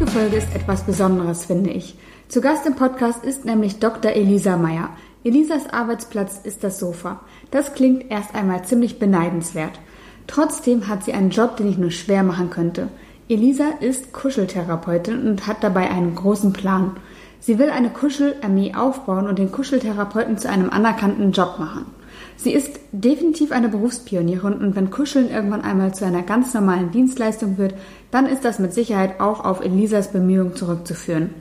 heutige Folge ist etwas Besonderes, finde ich. Zu Gast im Podcast ist nämlich Dr. Elisa Meyer. Elisas Arbeitsplatz ist das Sofa. Das klingt erst einmal ziemlich beneidenswert. Trotzdem hat sie einen Job, den ich nur schwer machen könnte. Elisa ist Kuscheltherapeutin und hat dabei einen großen Plan. Sie will eine Kuschelarmee aufbauen und den Kuscheltherapeuten zu einem anerkannten Job machen. Sie ist definitiv eine Berufspionierin und wenn Kuscheln irgendwann einmal zu einer ganz normalen Dienstleistung wird, dann ist das mit Sicherheit auch auf Elisas Bemühungen zurückzuführen.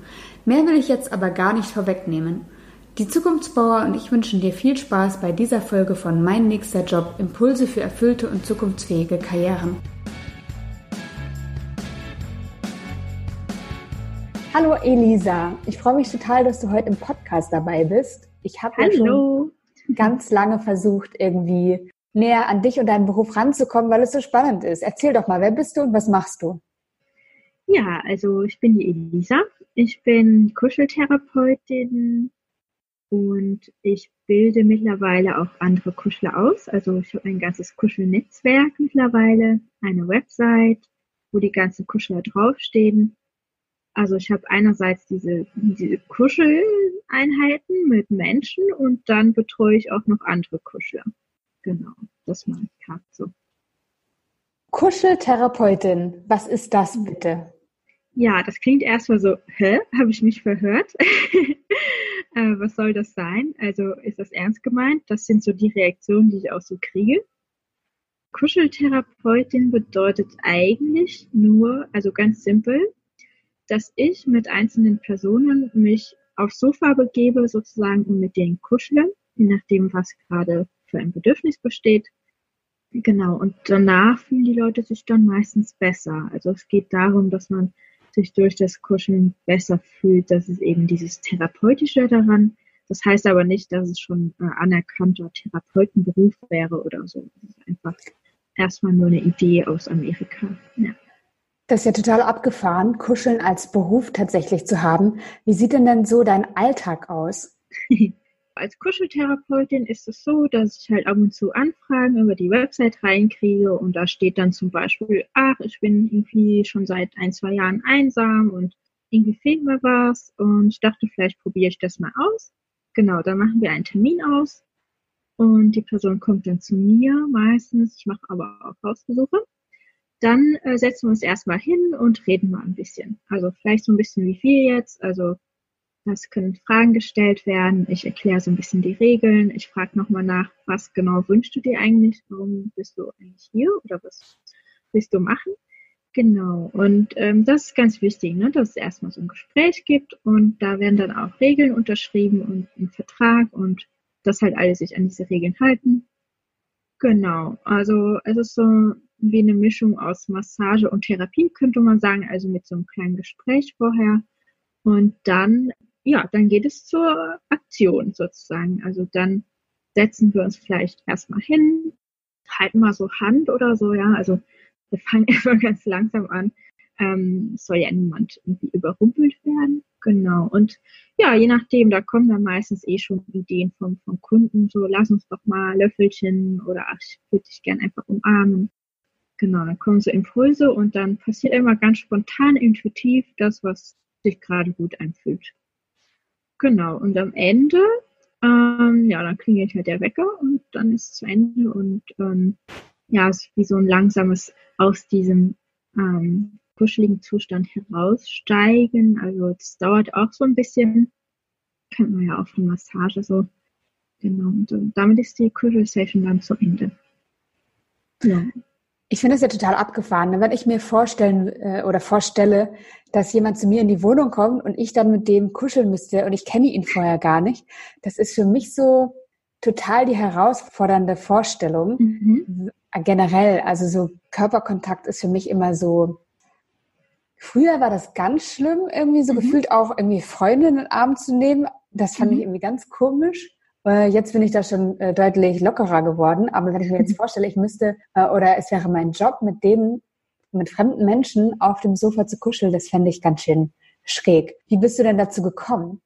Mehr will ich jetzt aber gar nicht vorwegnehmen. Die Zukunftsbauer und ich wünschen dir viel Spaß bei dieser Folge von Mein nächster Job Impulse für erfüllte und zukunftsfähige Karrieren. Hallo Elisa, ich freue mich total, dass du heute im Podcast dabei bist. Ich habe ja schon ganz lange versucht, irgendwie näher an dich und deinen Beruf ranzukommen, weil es so spannend ist. Erzähl doch mal, wer bist du und was machst du? Ja, also ich bin die Elisa. Ich bin Kuscheltherapeutin und ich bilde mittlerweile auch andere Kuschler aus. Also ich habe ein ganzes Kuschelnetzwerk mittlerweile, eine Website, wo die ganzen Kuschler draufstehen. Also ich habe einerseits diese, diese Kuscheleinheiten mit Menschen und dann betreue ich auch noch andere Kuschler. Genau, das mache ich gerade so. Kuscheltherapeutin, was ist das bitte? Ja, das klingt erstmal so, hä, habe ich mich verhört? äh, was soll das sein? Also ist das ernst gemeint? Das sind so die Reaktionen, die ich auch so kriege. Kuscheltherapeutin bedeutet eigentlich nur, also ganz simpel, dass ich mit einzelnen Personen mich aufs Sofa begebe, sozusagen, und mit denen kuschle, je nachdem, was gerade für ein Bedürfnis besteht. Genau, und danach fühlen die Leute sich dann meistens besser. Also es geht darum, dass man sich durch das Kuscheln besser fühlt. Das ist eben dieses Therapeutische daran. Das heißt aber nicht, dass es schon äh, anerkannter Therapeutenberuf wäre oder so. Das ist einfach erstmal nur eine Idee aus Amerika. Ja. Das ist ja total abgefahren, Kuscheln als Beruf tatsächlich zu haben. Wie sieht denn denn so dein Alltag aus? als Kuscheltherapeutin ist es so, dass ich halt ab und zu Anfragen über die Website reinkriege und da steht dann zum Beispiel, ach, ich bin irgendwie schon seit ein, zwei Jahren einsam und irgendwie fehlt mir was und ich dachte, vielleicht probiere ich das mal aus. Genau, dann machen wir einen Termin aus und die Person kommt dann zu mir meistens. Ich mache aber auch Hausbesuche dann äh, setzen wir uns erstmal hin und reden mal ein bisschen. Also vielleicht so ein bisschen wie viel jetzt. Also es können Fragen gestellt werden. Ich erkläre so ein bisschen die Regeln. Ich frage nochmal nach, was genau wünschst du dir eigentlich? Warum bist du eigentlich hier? Oder was willst du machen? Genau. Und ähm, das ist ganz wichtig, ne, dass es erstmal so ein Gespräch gibt und da werden dann auch Regeln unterschrieben und ein Vertrag und dass halt alle sich an diese Regeln halten. Genau. Also es ist so wie eine Mischung aus Massage und Therapie, könnte man sagen, also mit so einem kleinen Gespräch vorher. Und dann, ja, dann geht es zur Aktion sozusagen. Also dann setzen wir uns vielleicht erstmal hin, halten mal so Hand oder so, ja. Also wir fangen immer ganz langsam an. Ähm, soll ja niemand irgendwie überrumpelt werden. Genau. Und ja, je nachdem, da kommen dann meistens eh schon Ideen vom, vom Kunden, so lass uns doch mal Löffelchen oder ach, ich würde dich gern einfach umarmen. Genau, dann kommen so Impulse und dann passiert immer ganz spontan, intuitiv das, was sich gerade gut anfühlt. Genau, und am Ende, ähm, ja, dann klingelt halt der Wecker und dann ist es zu Ende und ähm, ja, es ist wie so ein langsames aus diesem ähm, kuscheligen Zustand heraussteigen. Also es dauert auch so ein bisschen, kennt man ja auch von Massage so. Genau, und damit ist die Kuschel-Session dann zu Ende. Ja. Ich finde es ja total abgefahren, wenn ich mir vorstellen äh, oder vorstelle, dass jemand zu mir in die Wohnung kommt und ich dann mit dem kuscheln müsste und ich kenne ihn vorher gar nicht. Das ist für mich so total die herausfordernde Vorstellung. Mhm. Generell, also so Körperkontakt ist für mich immer so. Früher war das ganz schlimm, irgendwie so mhm. gefühlt auch irgendwie Freundinnen in den Arm zu nehmen. Das fand mhm. ich irgendwie ganz komisch. Äh, jetzt bin ich da schon äh, deutlich lockerer geworden. Aber wenn ich mir jetzt vorstelle, ich müsste äh, oder es wäre mein Job, mit denen, mit fremden Menschen auf dem Sofa zu kuscheln, das fände ich ganz schön schräg. Wie bist du denn dazu gekommen?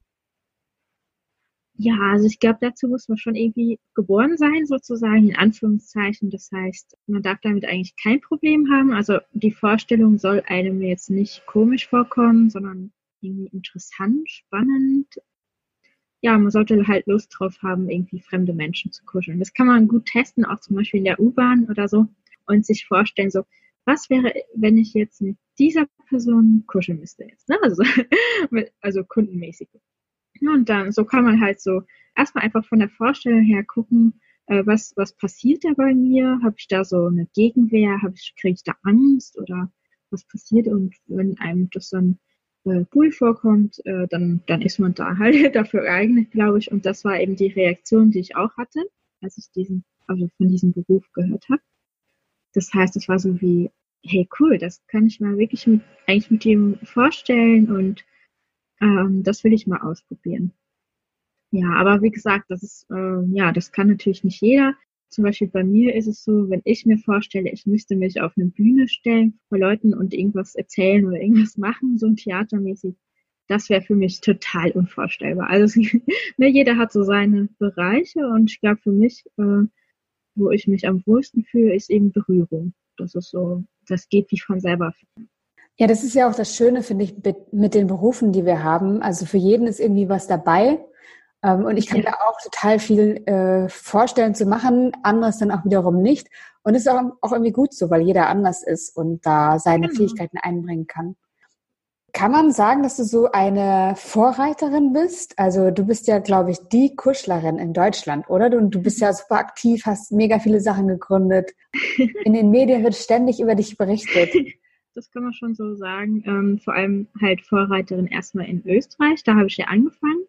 Ja, also ich glaube, dazu muss man schon irgendwie geboren sein, sozusagen, in Anführungszeichen. Das heißt, man darf damit eigentlich kein Problem haben. Also die Vorstellung soll einem jetzt nicht komisch vorkommen, sondern irgendwie interessant, spannend. Ja, man sollte halt Lust drauf haben, irgendwie fremde Menschen zu kuscheln. Das kann man gut testen, auch zum Beispiel in der U-Bahn oder so und sich vorstellen, so, was wäre, wenn ich jetzt mit dieser Person kuscheln müsste jetzt, ne? Also, also kundenmäßig. Und dann, so kann man halt so erstmal einfach von der Vorstellung her gucken, äh, was, was passiert da bei mir? Habe ich da so eine Gegenwehr? Habe ich, kriege ich da Angst oder was passiert? Und wenn einem das dann äh, cool vorkommt, äh, dann, dann ist man da halt dafür geeignet, glaube ich. Und das war eben die Reaktion, die ich auch hatte, als ich diesen, also von diesem Beruf gehört habe. Das heißt, es war so wie, hey cool, das kann ich mal wirklich mit, eigentlich mit ihm vorstellen und ähm, das will ich mal ausprobieren. Ja, aber wie gesagt, das ist, äh, ja, das kann natürlich nicht jeder. Zum Beispiel bei mir ist es so, wenn ich mir vorstelle, ich müsste mich auf eine Bühne stellen vor Leuten und irgendwas erzählen oder irgendwas machen, so ein theatermäßig, das wäre für mich total unvorstellbar. Also ne, jeder hat so seine Bereiche und ich glaube für mich, äh, wo ich mich am wohlsten fühle, ist eben Berührung. Das ist so, das geht wie von selber. Ja, das ist ja auch das Schöne, finde ich, mit den Berufen, die wir haben. Also für jeden ist irgendwie was dabei. Ähm, und ich kann ja. mir auch total viel äh, vorstellen zu machen, anderes dann auch wiederum nicht. Und es ist auch, auch irgendwie gut so, weil jeder anders ist und da seine genau. Fähigkeiten einbringen kann. Kann man sagen, dass du so eine Vorreiterin bist? Also du bist ja, glaube ich, die Kuschlerin in Deutschland, oder? Du, du bist ja super aktiv, hast mega viele Sachen gegründet. In den Medien wird ständig über dich berichtet. Das kann man schon so sagen. Ähm, vor allem halt Vorreiterin erstmal in Österreich. Da habe ich ja angefangen.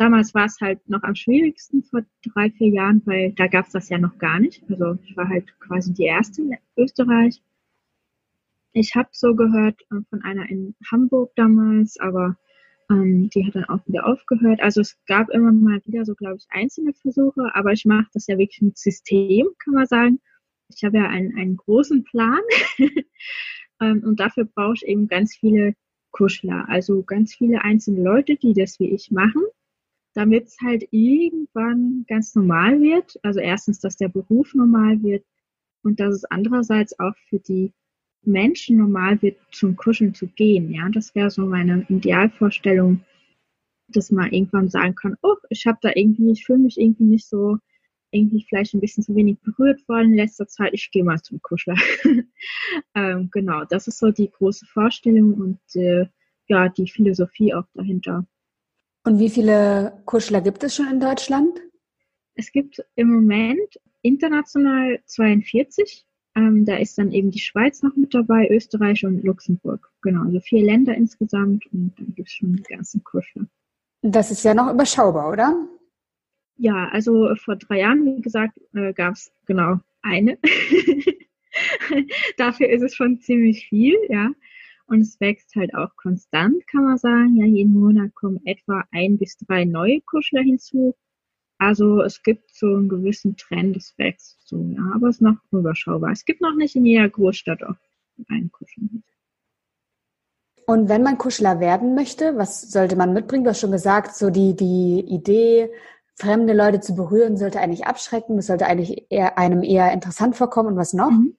Damals war es halt noch am schwierigsten vor drei, vier Jahren, weil da gab es das ja noch gar nicht. Also ich war halt quasi die erste in Österreich ich habe so gehört äh, von einer in Hamburg damals, aber ähm, die hat dann auch wieder aufgehört. Also es gab immer mal wieder so, glaube ich, einzelne Versuche, aber ich mache das ja wirklich mit System, kann man sagen. Ich habe ja einen, einen großen Plan ähm, und dafür brauche ich eben ganz viele Kuschler, also ganz viele einzelne Leute, die das wie ich machen, damit es halt irgendwann ganz normal wird. Also erstens, dass der Beruf normal wird und dass es andererseits auch für die Menschen normal wird, zum Kuscheln zu gehen. Ja, das wäre so meine Idealvorstellung, dass man irgendwann sagen kann, oh, ich habe da irgendwie, ich fühle mich irgendwie nicht so, irgendwie vielleicht ein bisschen zu wenig berührt worden in letzter Zeit, ich gehe mal zum Kuschler. ähm, genau, das ist so die große Vorstellung und äh, ja, die Philosophie auch dahinter. Und wie viele Kuschler gibt es schon in Deutschland? Es gibt im Moment international 42 ähm, da ist dann eben die Schweiz noch mit dabei, Österreich und Luxemburg. Genau, also vier Länder insgesamt und dann gibt es schon die ganzen Kurse. Das ist ja noch überschaubar, oder? Ja, also vor drei Jahren, wie gesagt, äh, gab es genau eine. Dafür ist es schon ziemlich viel, ja. Und es wächst halt auch konstant, kann man sagen. Ja, jeden Monat kommen etwa ein bis drei neue Kuschler hinzu. Also es gibt so einen gewissen Trend, es wächst so, ja, aber es ist noch überschaubar. Es gibt noch nicht in jeder Großstadt auch einen Kuscheln. Und wenn man Kuschler werden möchte, was sollte man mitbringen? Du hast schon gesagt, so die, die Idee, fremde Leute zu berühren, sollte eigentlich abschrecken. Das sollte eigentlich eher, einem eher interessant vorkommen. Und was noch? Mhm.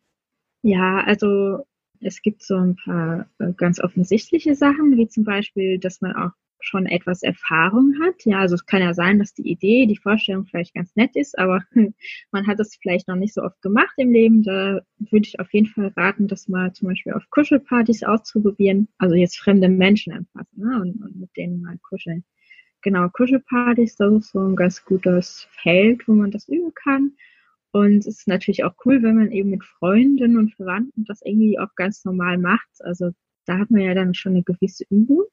Ja, also es gibt so ein paar äh, ganz offensichtliche Sachen, wie zum Beispiel, dass man auch schon etwas Erfahrung hat. Ja, also es kann ja sein, dass die Idee, die Vorstellung vielleicht ganz nett ist, aber man hat es vielleicht noch nicht so oft gemacht im Leben. Da würde ich auf jeden Fall raten, das mal zum Beispiel auf Kuschelpartys auszuprobieren. Also jetzt fremde Menschen anfassen ne? und, und mit denen mal kuscheln. Genau, Kuschelpartys, das ist so ein ganz gutes Feld, wo man das üben kann. Und es ist natürlich auch cool, wenn man eben mit Freunden und Verwandten das irgendwie auch ganz normal macht. Also da hat man ja dann schon eine gewisse Übung.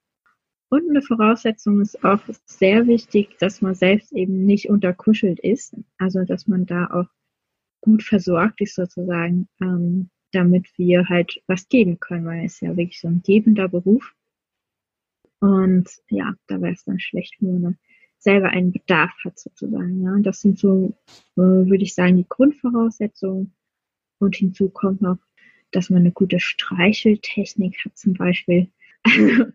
Und eine Voraussetzung ist auch sehr wichtig, dass man selbst eben nicht unterkuschelt ist. Also dass man da auch gut versorgt ist sozusagen, ähm, damit wir halt was geben können, weil es ja wirklich so ein gebender Beruf. Und ja, da wäre es dann schlecht, wenn man selber einen Bedarf hat sozusagen. Ja, und das sind so, äh, würde ich sagen, die Grundvoraussetzungen. Und hinzu kommt noch, dass man eine gute Streicheltechnik hat zum Beispiel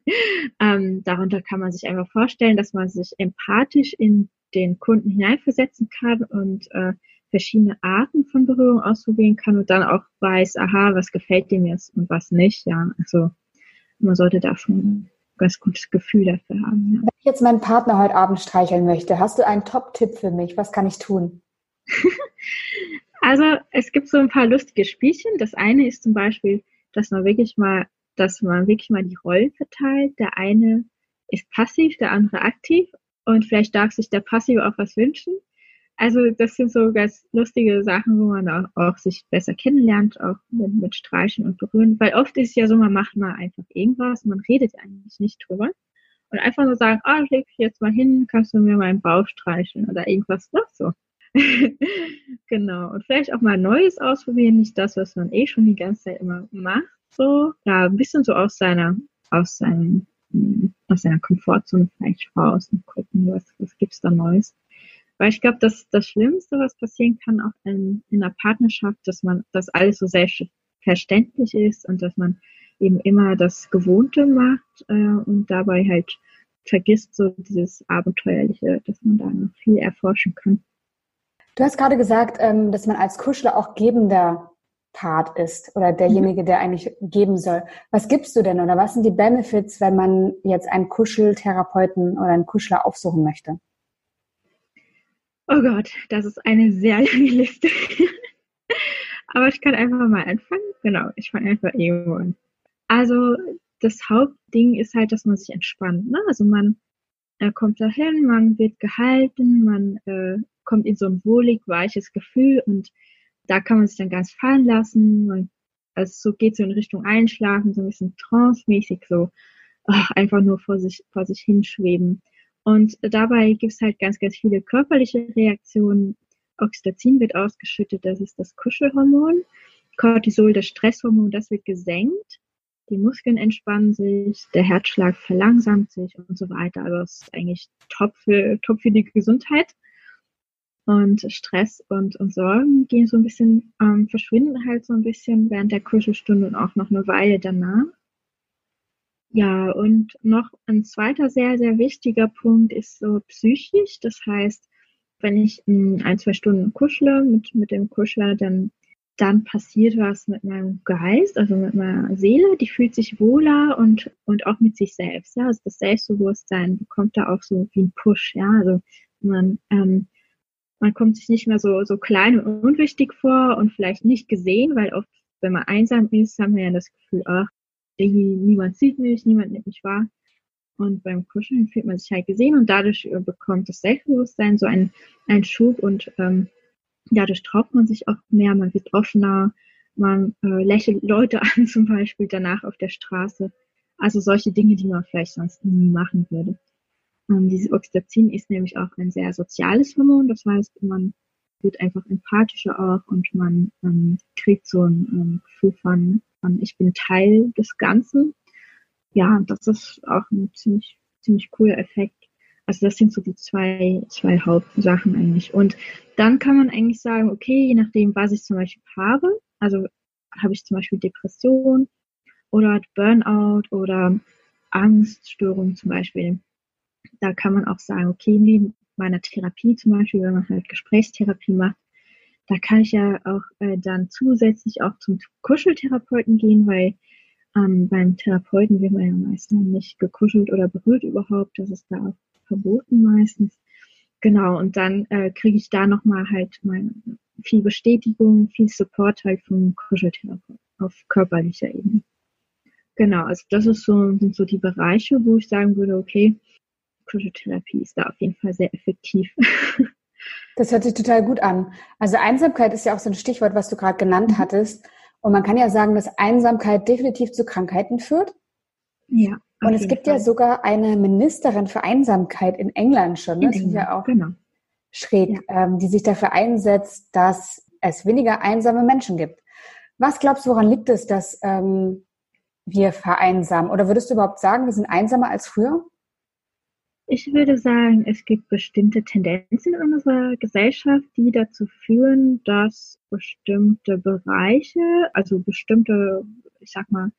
ähm, darunter kann man sich einfach vorstellen, dass man sich empathisch in den Kunden hineinversetzen kann und äh, verschiedene Arten von Berührung ausprobieren kann und dann auch weiß, aha, was gefällt dem jetzt und was nicht. Ja, also man sollte da schon ein ganz gutes Gefühl dafür haben. Ja. Ich jetzt meinen Partner heute Abend streicheln möchte, hast du einen Top-Tipp für mich? Was kann ich tun? also es gibt so ein paar lustige Spielchen. Das eine ist zum Beispiel, dass man wirklich mal, dass man wirklich mal die Rollen verteilt. Der eine ist passiv, der andere aktiv und vielleicht darf sich der Passiv auch was wünschen. Also das sind so ganz lustige Sachen, wo man auch, auch sich besser kennenlernt, auch mit, mit Streichen und Berühren. Weil oft ist es ja so, man macht mal einfach irgendwas, man redet eigentlich nicht drüber. Und einfach nur sagen, ah, leg dich jetzt mal hin, kannst du mir meinen Bauch streichen oder irgendwas noch so. genau. Und vielleicht auch mal Neues ausprobieren, nicht das, was man eh schon die ganze Zeit immer macht. So, ja, ein bisschen so aus seiner, aus seinem, aus seiner Komfortzone vielleicht raus und gucken, was, was gibt's da Neues. Weil ich glaube, dass das Schlimmste, was passieren kann, auch in, in einer Partnerschaft, dass man, dass alles so selbstverständlich ist und dass man eben immer das Gewohnte macht äh, und dabei halt vergisst so dieses Abenteuerliche, dass man da noch viel erforschen kann. Du hast gerade gesagt, ähm, dass man als Kuschler auch gebender Part ist oder derjenige, der eigentlich geben soll. Was gibst du denn oder was sind die Benefits, wenn man jetzt einen Kuscheltherapeuten oder einen Kuschler aufsuchen möchte? Oh Gott, das ist eine sehr lange Liste. Aber ich kann einfach mal anfangen. Genau, ich fange einfach irgendwo an. Also das Hauptding ist halt, dass man sich entspannt. Ne? Also man äh, kommt dahin, man wird gehalten, man äh, kommt in so ein wohlig, weiches Gefühl und da kann man sich dann ganz fallen lassen. Man, also so geht so in Richtung Einschlafen, so ein bisschen trance-mäßig, so ach, einfach nur vor sich, vor sich hinschweben. Und dabei gibt es halt ganz, ganz viele körperliche Reaktionen. Oxytocin wird ausgeschüttet, das ist das Kuschelhormon. Cortisol, das Stresshormon, das wird gesenkt. Die Muskeln entspannen sich, der Herzschlag verlangsamt sich und so weiter. Also das ist eigentlich top für, top für die Gesundheit. Und Stress und, und Sorgen gehen so ein bisschen, ähm, verschwinden halt so ein bisschen während der Kuschelstunde und auch noch eine Weile danach. Ja, und noch ein zweiter sehr, sehr wichtiger Punkt ist so psychisch. Das heißt, wenn ich ein, zwei Stunden kuschle mit, mit dem Kuschler, dann, dann passiert was mit meinem Geist, also mit meiner Seele. Die fühlt sich wohler und, und auch mit sich selbst. Ja, also das Selbstbewusstsein bekommt da auch so wie ein Push. Ja, also man, ähm, man kommt sich nicht mehr so, so klein und unwichtig vor und vielleicht nicht gesehen, weil oft, wenn man einsam ist, haben wir ja das Gefühl, ach, niemand sieht mich, niemand nimmt mich wahr. Und beim Kuscheln fühlt man sich halt gesehen und dadurch äh, bekommt das Selbstbewusstsein so einen, einen Schub und ähm, dadurch traut man sich auch mehr, man wird offener, man äh, lächelt Leute an zum Beispiel danach auf der Straße. Also solche Dinge, die man vielleicht sonst nie machen würde. Ähm, dieses Oxytocin ist nämlich auch ein sehr soziales Hormon. Das heißt, man wird einfach empathischer auch und man ähm, kriegt so ein ähm, Gefühl von, von, ich bin Teil des Ganzen. Ja, das ist auch ein ziemlich, ziemlich cooler Effekt. Also das sind so die zwei, zwei Hauptsachen eigentlich. Und dann kann man eigentlich sagen, okay, je nachdem, was ich zum Beispiel habe, also habe ich zum Beispiel Depression oder Burnout oder Angststörung zum Beispiel, da kann man auch sagen, okay, neben meiner Therapie zum Beispiel, wenn man halt Gesprächstherapie macht, da kann ich ja auch äh, dann zusätzlich auch zum Kuscheltherapeuten gehen, weil ähm, beim Therapeuten wird man ja meistens nicht gekuschelt oder berührt überhaupt. Das ist da auch verboten meistens. Genau, und dann äh, kriege ich da nochmal halt meine, viel Bestätigung, viel Support halt vom Kuscheltherapeuten auf körperlicher Ebene. Genau, also das ist so, sind so die Bereiche, wo ich sagen würde, okay, Psychotherapie ist da auf jeden Fall sehr effektiv. Das hört sich total gut an. Also Einsamkeit ist ja auch so ein Stichwort, was du gerade genannt mhm. hattest. Und man kann ja sagen, dass Einsamkeit definitiv zu Krankheiten führt. Ja. Und es gibt Fall. ja sogar eine Ministerin für Einsamkeit in England schon. Ne? Das ist ja auch genau. schräg, ja. ähm, die sich dafür einsetzt, dass es weniger einsame Menschen gibt. Was glaubst du, woran liegt es, dass ähm, wir vereinsamen? Oder würdest du überhaupt sagen, wir sind einsamer als früher? Ich würde sagen, es gibt bestimmte Tendenzen in unserer Gesellschaft, die dazu führen, dass bestimmte Bereiche, also bestimmte, ich sag mal,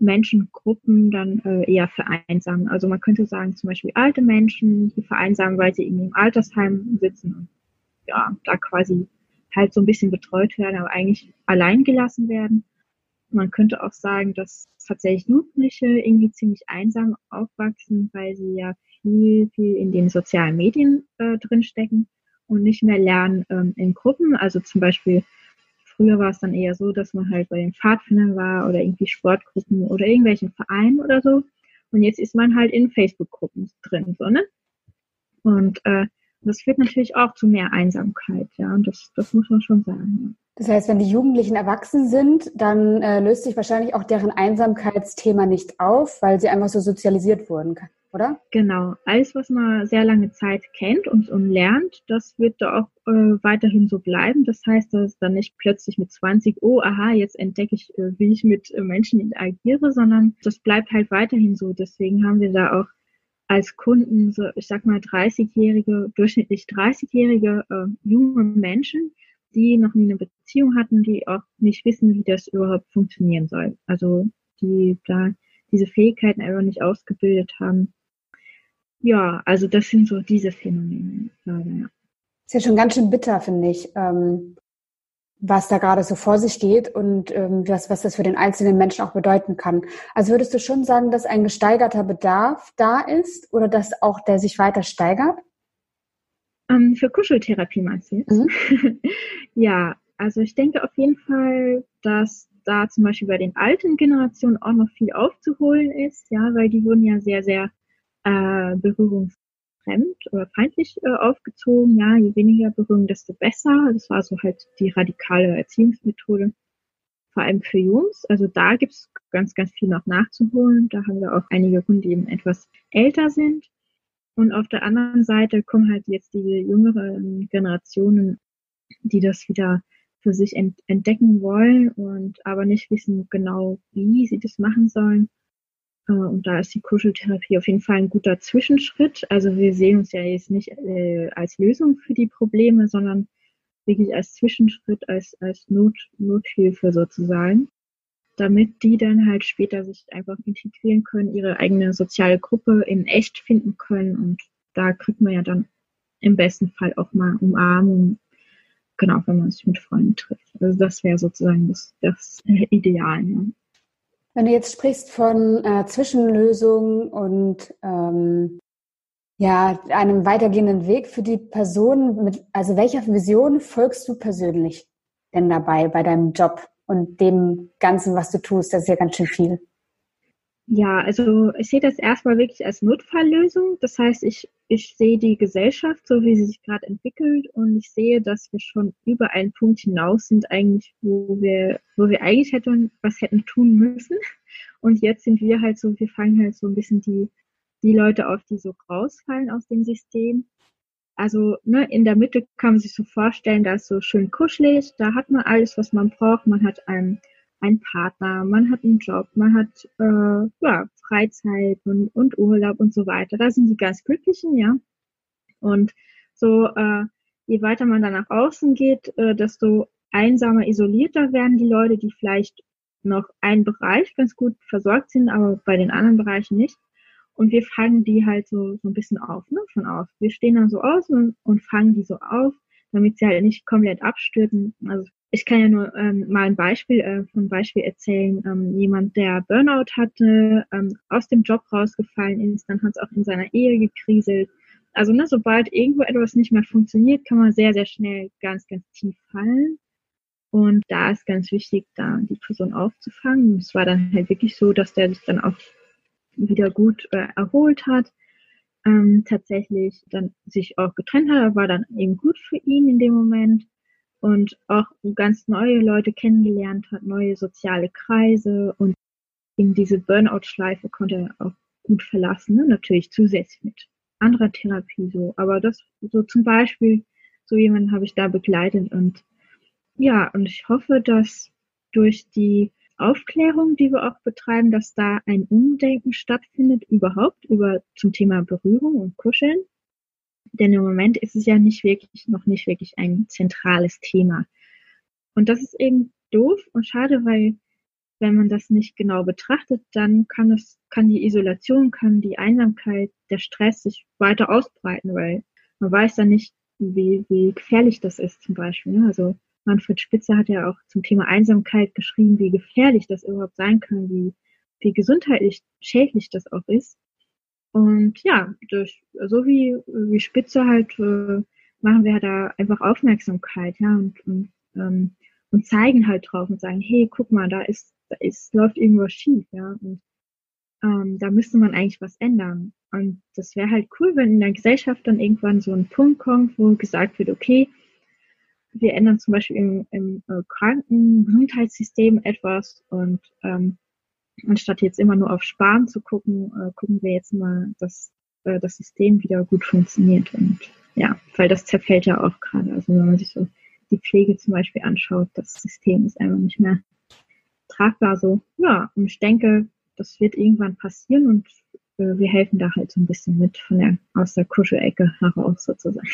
Menschengruppen dann äh, eher vereinsamen. Also man könnte sagen, zum Beispiel alte Menschen, die vereinsamen, weil sie irgendwie im Altersheim sitzen und ja, da quasi halt so ein bisschen betreut werden, aber eigentlich allein gelassen werden. Man könnte auch sagen, dass tatsächlich Jugendliche irgendwie ziemlich einsam aufwachsen, weil sie ja viel, viel in den sozialen Medien äh, drinstecken und nicht mehr lernen ähm, in Gruppen. Also zum Beispiel früher war es dann eher so, dass man halt bei den Pfadfindern war oder irgendwie Sportgruppen oder irgendwelchen Vereinen oder so. Und jetzt ist man halt in Facebook-Gruppen drin, so, ne? Und äh, das führt natürlich auch zu mehr Einsamkeit, ja. Und das, das muss man schon sagen. Ja. Das heißt, wenn die Jugendlichen erwachsen sind, dann äh, löst sich wahrscheinlich auch deren Einsamkeitsthema nicht auf, weil sie einfach so sozialisiert wurden, oder? Genau. Alles, was man sehr lange Zeit kennt und, und lernt, das wird da auch äh, weiterhin so bleiben. Das heißt, dass dann nicht plötzlich mit 20, oh, aha, jetzt entdecke ich, äh, wie ich mit äh, Menschen interagiere, sondern das bleibt halt weiterhin so. Deswegen haben wir da auch als Kunden so, ich sag mal, 30-jährige, durchschnittlich 30-jährige äh, junge Menschen, die noch nie eine Beziehung hatten, die auch nicht wissen, wie das überhaupt funktionieren soll. Also die da diese Fähigkeiten einfach nicht ausgebildet haben. Ja, also das sind so diese Phänomene. Leider, ja. Ist ja schon ganz schön bitter, finde ich, ähm, was da gerade so vor sich geht und ähm, was, was das für den einzelnen Menschen auch bedeuten kann. Also würdest du schon sagen, dass ein gesteigerter Bedarf da ist oder dass auch der sich weiter steigert? Ähm, für Kuscheltherapie meinst du jetzt? Mhm. ja, also ich denke auf jeden Fall, dass da zum Beispiel bei den alten Generationen auch noch viel aufzuholen ist, ja, weil die wurden ja sehr, sehr äh, berührungsfremd oder feindlich äh, aufgezogen. Ja, je weniger Berührung, desto besser. Das war so halt die radikale Erziehungsmethode, vor allem für Jungs. Also da gibt's ganz, ganz viel noch nachzuholen. Da haben wir auch einige Kunden, die eben etwas älter sind. Und auf der anderen Seite kommen halt jetzt diese jüngeren Generationen, die das wieder für sich entdecken wollen und aber nicht wissen genau, wie sie das machen sollen. Äh, und da ist die Kuscheltherapie auf jeden Fall ein guter Zwischenschritt. Also wir sehen uns ja jetzt nicht äh, als Lösung für die Probleme, sondern wirklich als Zwischenschritt, als, als Not, Nothilfe sozusagen damit die dann halt später sich einfach integrieren können, ihre eigene soziale Gruppe in echt finden können und da kriegt man ja dann im besten Fall auch mal Umarmung, genau, wenn man sich mit Freunden trifft. Also das wäre sozusagen das, das Ideal. Ja. Wenn du jetzt sprichst von äh, Zwischenlösungen und ähm, ja, einem weitergehenden Weg für die Person, mit, also welcher Vision folgst du persönlich denn dabei bei deinem Job? und dem Ganzen, was du tust. Das ist ja ganz schön viel. Ja, also ich sehe das erstmal wirklich als Notfalllösung. Das heißt, ich, ich sehe die Gesellschaft, so wie sie sich gerade entwickelt und ich sehe, dass wir schon über einen Punkt hinaus sind eigentlich, wo wir, wo wir eigentlich hätten, was hätten tun müssen. Und jetzt sind wir halt so, wir fangen halt so ein bisschen die, die Leute auf, die so rausfallen aus dem System. Also ne, in der Mitte kann man sich so vorstellen, da ist so schön kuschelig, da hat man alles, was man braucht. Man hat einen, einen Partner, man hat einen Job, man hat äh, ja, Freizeit und, und Urlaub und so weiter. Da sind die ganz Glücklichen, ja. Und so, äh, je weiter man dann nach außen geht, äh, desto einsamer, isolierter werden die Leute, die vielleicht noch einen Bereich ganz gut versorgt sind, aber bei den anderen Bereichen nicht. Und wir fangen die halt so, so ein bisschen auf, ne, von auf. Wir stehen dann so aus und, und fangen die so auf, damit sie halt nicht komplett abstürzen. Also ich kann ja nur ähm, mal ein Beispiel äh, von Beispiel erzählen. Ähm, jemand, der Burnout hatte, ähm, aus dem Job rausgefallen ist, dann hat es auch in seiner Ehe gekriselt. Also ne, sobald irgendwo etwas nicht mehr funktioniert, kann man sehr, sehr schnell ganz, ganz tief fallen. Und da ist ganz wichtig, da die Person aufzufangen. Es war dann halt wirklich so, dass der sich dann auch wieder gut äh, erholt hat, ähm, tatsächlich dann sich auch getrennt hat, war dann eben gut für ihn in dem Moment und auch ganz neue Leute kennengelernt hat, neue soziale Kreise und in diese Burnout-Schleife konnte er auch gut verlassen, ne? natürlich zusätzlich mit anderer Therapie so, aber das so zum Beispiel, so jemanden habe ich da begleitet und ja, und ich hoffe, dass durch die Aufklärung, die wir auch betreiben, dass da ein Umdenken stattfindet überhaupt über zum Thema Berührung und Kuscheln. Denn im Moment ist es ja nicht wirklich, noch nicht wirklich ein zentrales Thema. Und das ist eben doof und schade, weil wenn man das nicht genau betrachtet, dann kann es, kann die Isolation, kann die Einsamkeit, der Stress sich weiter ausbreiten, weil man weiß dann nicht, wie, wie gefährlich das ist zum Beispiel. Ne? Also Manfred Spitzer hat ja auch zum Thema Einsamkeit geschrieben, wie gefährlich das überhaupt sein kann, wie, wie gesundheitlich schädlich das auch ist. Und ja, durch, so wie, wie Spitzer halt, äh, machen wir da einfach Aufmerksamkeit, ja, und, und, ähm, und zeigen halt drauf und sagen, hey, guck mal, da ist, da ist, läuft irgendwas schief, ja, und ähm, da müsste man eigentlich was ändern. Und das wäre halt cool, wenn in der Gesellschaft dann irgendwann so ein Punkt kommt, wo gesagt wird, okay, wir ändern zum Beispiel im, im äh, Krankengesundheitssystem etwas und ähm, anstatt jetzt immer nur auf Sparen zu gucken, äh, gucken wir jetzt mal, dass äh, das System wieder gut funktioniert. Und ja, weil das zerfällt ja auch gerade. Also wenn man sich so die Pflege zum Beispiel anschaut, das System ist einfach nicht mehr tragbar so. Ja, und ich denke, das wird irgendwann passieren und äh, wir helfen da halt so ein bisschen mit von der, aus der Kuschelecke heraus sozusagen.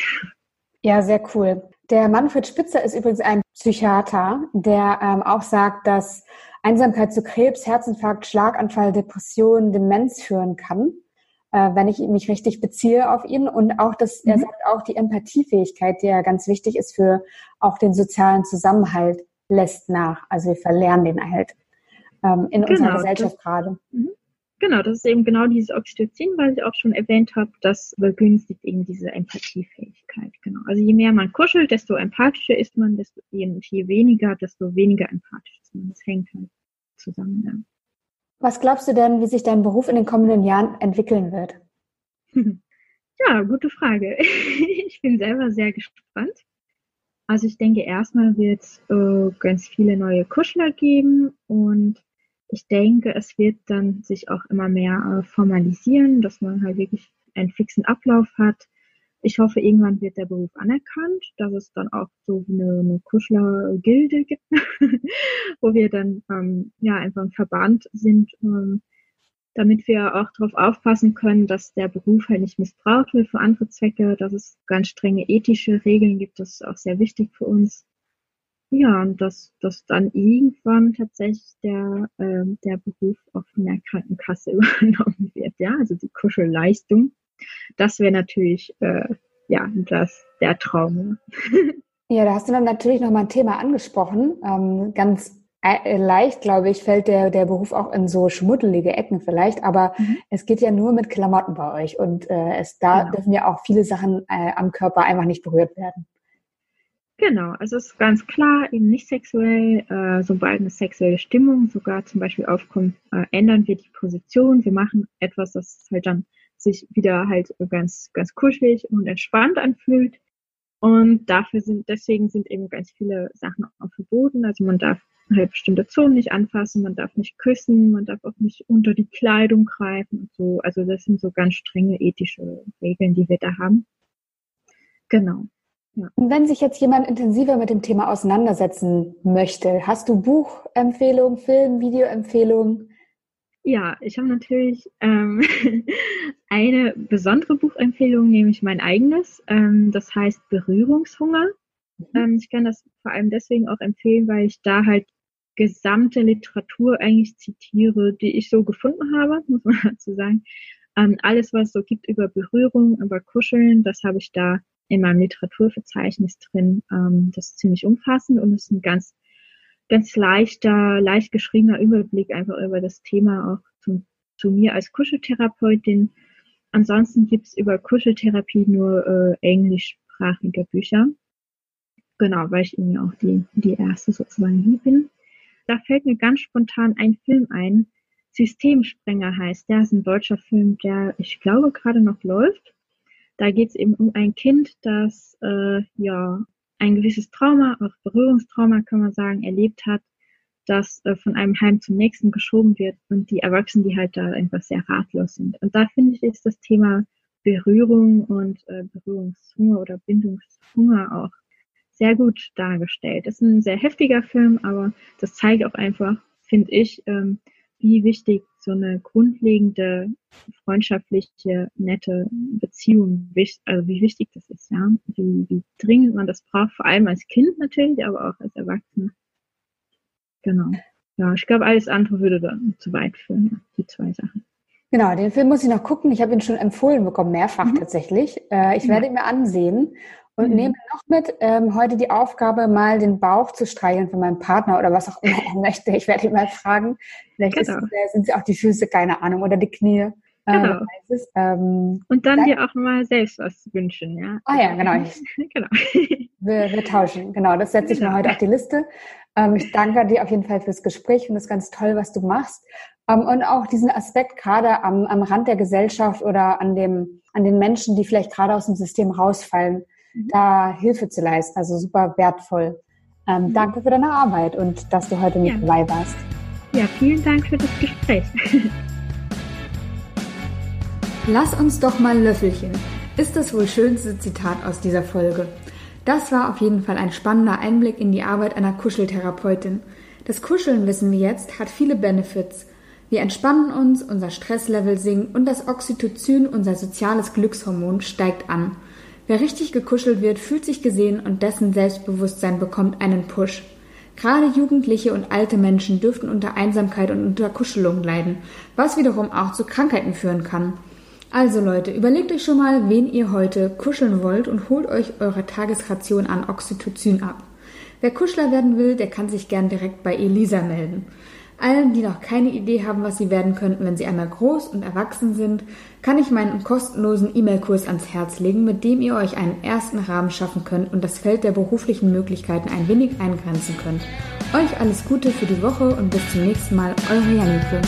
Ja, sehr cool. Der Manfred Spitzer ist übrigens ein Psychiater, der ähm, auch sagt, dass Einsamkeit zu Krebs, Herzinfarkt, Schlaganfall, Depression, Demenz führen kann, äh, wenn ich mich richtig beziehe auf ihn. Und auch das, mhm. er sagt auch die Empathiefähigkeit, die ja ganz wichtig ist für auch den sozialen Zusammenhalt, lässt nach. Also wir verlernen den halt ähm, in genau, unserer Gesellschaft gerade. Mhm. Genau, das ist eben genau dieses Oxytocin, was ich auch schon erwähnt habe, das begünstigt eben diese Empathiefähigkeit. Genau. Also je mehr man kuschelt, desto empathischer ist man, desto je weniger, desto weniger empathisch ist man. Das hängt halt zusammen. Ja. Was glaubst du denn, wie sich dein Beruf in den kommenden Jahren entwickeln wird? Ja, gute Frage. Ich bin selber sehr gespannt. Also ich denke, erstmal wird es äh, ganz viele neue Kuschler geben und ich denke, es wird dann sich auch immer mehr äh, formalisieren, dass man halt wirklich einen fixen Ablauf hat. Ich hoffe, irgendwann wird der Beruf anerkannt, dass es dann auch so eine, eine Kuschler-Gilde gibt, wo wir dann ähm, ja einfach ein Verband sind, ähm, damit wir auch darauf aufpassen können, dass der Beruf halt nicht missbraucht wird für andere Zwecke, dass es ganz strenge ethische Regeln gibt. Das ist auch sehr wichtig für uns. Ja, und dass, dass dann irgendwann tatsächlich der, äh, der Beruf auch von der Krankenkasse übernommen wird. Ja, also die Kuschelleistung. Das wäre natürlich, äh, ja, das, der Traum. ja, da hast du dann natürlich nochmal ein Thema angesprochen. Ähm, ganz äh, leicht, glaube ich, fällt der, der Beruf auch in so schmuddelige Ecken vielleicht, aber mhm. es geht ja nur mit Klamotten bei euch und äh, es da genau. dürfen ja auch viele Sachen äh, am Körper einfach nicht berührt werden. Genau, also es ist ganz klar, eben nicht sexuell, äh, sobald eine sexuelle Stimmung sogar zum Beispiel aufkommt, äh, ändern wir die Position. Wir machen etwas, das halt dann sich wieder halt ganz, ganz kuschelig und entspannt anfühlt. Und dafür sind, deswegen sind eben ganz viele Sachen auch verboten. Also man darf halt bestimmte Zonen nicht anfassen, man darf nicht küssen, man darf auch nicht unter die Kleidung greifen und so. Also das sind so ganz strenge ethische Regeln, die wir da haben. Genau. Und wenn sich jetzt jemand intensiver mit dem Thema auseinandersetzen möchte, hast du Buchempfehlungen, Film, Videoempfehlungen? Ja, ich habe natürlich ähm, eine besondere Buchempfehlung, nämlich mein eigenes. Ähm, das heißt Berührungshunger. Mhm. Ähm, ich kann das vor allem deswegen auch empfehlen, weil ich da halt gesamte Literatur eigentlich zitiere, die ich so gefunden habe, muss man dazu sagen. Ähm, alles, was es so gibt über Berührung, über Kuscheln, das habe ich da in meinem Literaturverzeichnis drin. Ähm, das ist ziemlich umfassend und ist ein ganz, ganz leichter, leicht geschriebener Überblick einfach über das Thema auch zum, zu mir als Kuscheltherapeutin. Ansonsten gibt's über Kuscheltherapie nur äh, englischsprachige Bücher. Genau, weil ich eben auch die, die erste sozusagen hier bin. Da fällt mir ganz spontan ein Film ein. Systemsprenger heißt der. ist ein deutscher Film, der ich glaube gerade noch läuft. Da geht es eben um ein Kind, das äh, ja ein gewisses Trauma, auch Berührungstrauma kann man sagen, erlebt hat, das äh, von einem Heim zum nächsten geschoben wird und die Erwachsenen, die halt da einfach sehr ratlos sind. Und da finde ich, ist das Thema Berührung und äh, Berührungshunger oder Bindungshunger auch sehr gut dargestellt. Das ist ein sehr heftiger Film, aber das zeigt auch einfach, finde ich, ähm, wie wichtig so eine grundlegende freundschaftliche, nette Beziehung, also wie wichtig das ist, ja, wie, wie dringend man das braucht, vor allem als Kind natürlich, aber auch als Erwachsener. Genau. ja, ich glaube, alles andere würde dann zu weit führen, ja, die zwei Sachen. Genau, den Film muss ich noch gucken. Ich habe ihn schon empfohlen bekommen, mehrfach mhm. tatsächlich. Äh, ich werde ihn mir ansehen und mhm. nehme noch mit ähm, heute die Aufgabe, mal den Bauch zu streicheln von meinem Partner oder was auch immer er möchte. Ich werde ihn mal fragen. Vielleicht genau. ist, äh, sind es auch die Füße, keine Ahnung, oder die Knie. Äh, genau. Äh, ähm, und dann, dann, dir auch mal selbst was wünschen, ja. Ah ja, genau. Ich, genau. Wir, wir, tauschen, genau. Das setze ich genau. mir heute auf die Liste. Ähm, ich danke dir auf jeden Fall fürs Gespräch und das ist ganz toll, was du machst. Ähm, und auch diesen Aspekt gerade am, am Rand der Gesellschaft oder an dem, an den Menschen, die vielleicht gerade aus dem System rausfallen, mhm. da Hilfe zu leisten. Also super wertvoll. Ähm, mhm. Danke für deine Arbeit und dass du heute mit ja. dabei warst. Ja, vielen Dank für das Gespräch. Lass uns doch mal Löffelchen. Ist das wohl schönste Zitat aus dieser Folge. Das war auf jeden Fall ein spannender Einblick in die Arbeit einer Kuscheltherapeutin. Das Kuscheln, wissen wir jetzt, hat viele Benefits. Wir entspannen uns, unser Stresslevel sinkt und das Oxytocin, unser soziales Glückshormon, steigt an. Wer richtig gekuschelt wird, fühlt sich gesehen und dessen Selbstbewusstsein bekommt einen Push. Gerade Jugendliche und alte Menschen dürften unter Einsamkeit und unter Kuschelung leiden, was wiederum auch zu Krankheiten führen kann. Also Leute, überlegt euch schon mal, wen ihr heute kuscheln wollt und holt euch eure Tagesration an Oxytocin ab. Wer Kuschler werden will, der kann sich gern direkt bei Elisa melden. Allen, die noch keine Idee haben, was sie werden könnten, wenn sie einmal groß und erwachsen sind, kann ich meinen kostenlosen E-Mail-Kurs ans Herz legen, mit dem ihr euch einen ersten Rahmen schaffen könnt und das Feld der beruflichen Möglichkeiten ein wenig eingrenzen könnt. Euch alles Gute für die Woche und bis zum nächsten Mal, eure Janike.